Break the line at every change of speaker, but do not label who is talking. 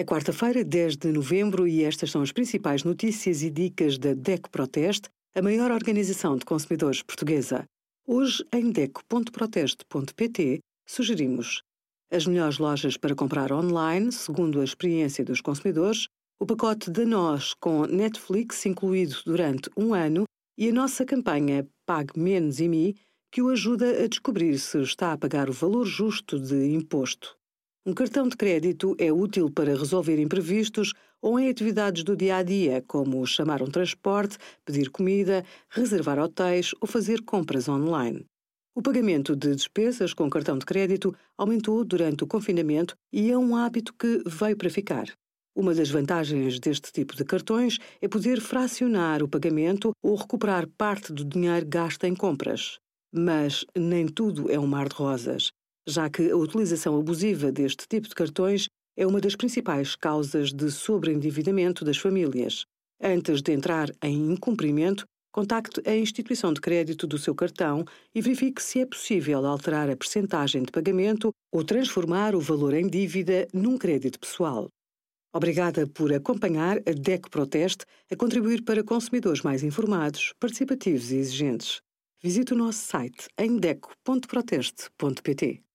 É quarta-feira, 10 de novembro, e estas são as principais notícias e dicas da DECO Proteste, a maior organização de consumidores portuguesa. Hoje, em DECO.proteste.pt, sugerimos as melhores lojas para comprar online, segundo a experiência dos consumidores, o pacote da Nós com Netflix incluído durante um ano e a nossa campanha Pague Menos e Mi, que o ajuda a descobrir se está a pagar o valor justo de imposto. Um cartão de crédito é útil para resolver imprevistos ou em atividades do dia a dia, como chamar um transporte, pedir comida, reservar hotéis ou fazer compras online. O pagamento de despesas com cartão de crédito aumentou durante o confinamento e é um hábito que veio para ficar. Uma das vantagens deste tipo de cartões é poder fracionar o pagamento ou recuperar parte do dinheiro gasto em compras. Mas nem tudo é um mar de rosas já que a utilização abusiva deste tipo de cartões é uma das principais causas de sobreendividamento das famílias. Antes de entrar em incumprimento, contacte a instituição de crédito do seu cartão e verifique se é possível alterar a percentagem de pagamento ou transformar o valor em dívida num crédito pessoal. Obrigada por acompanhar a DEC Proteste a contribuir para consumidores mais informados, participativos e exigentes. Visite o nosso site em deco.proteste.pt.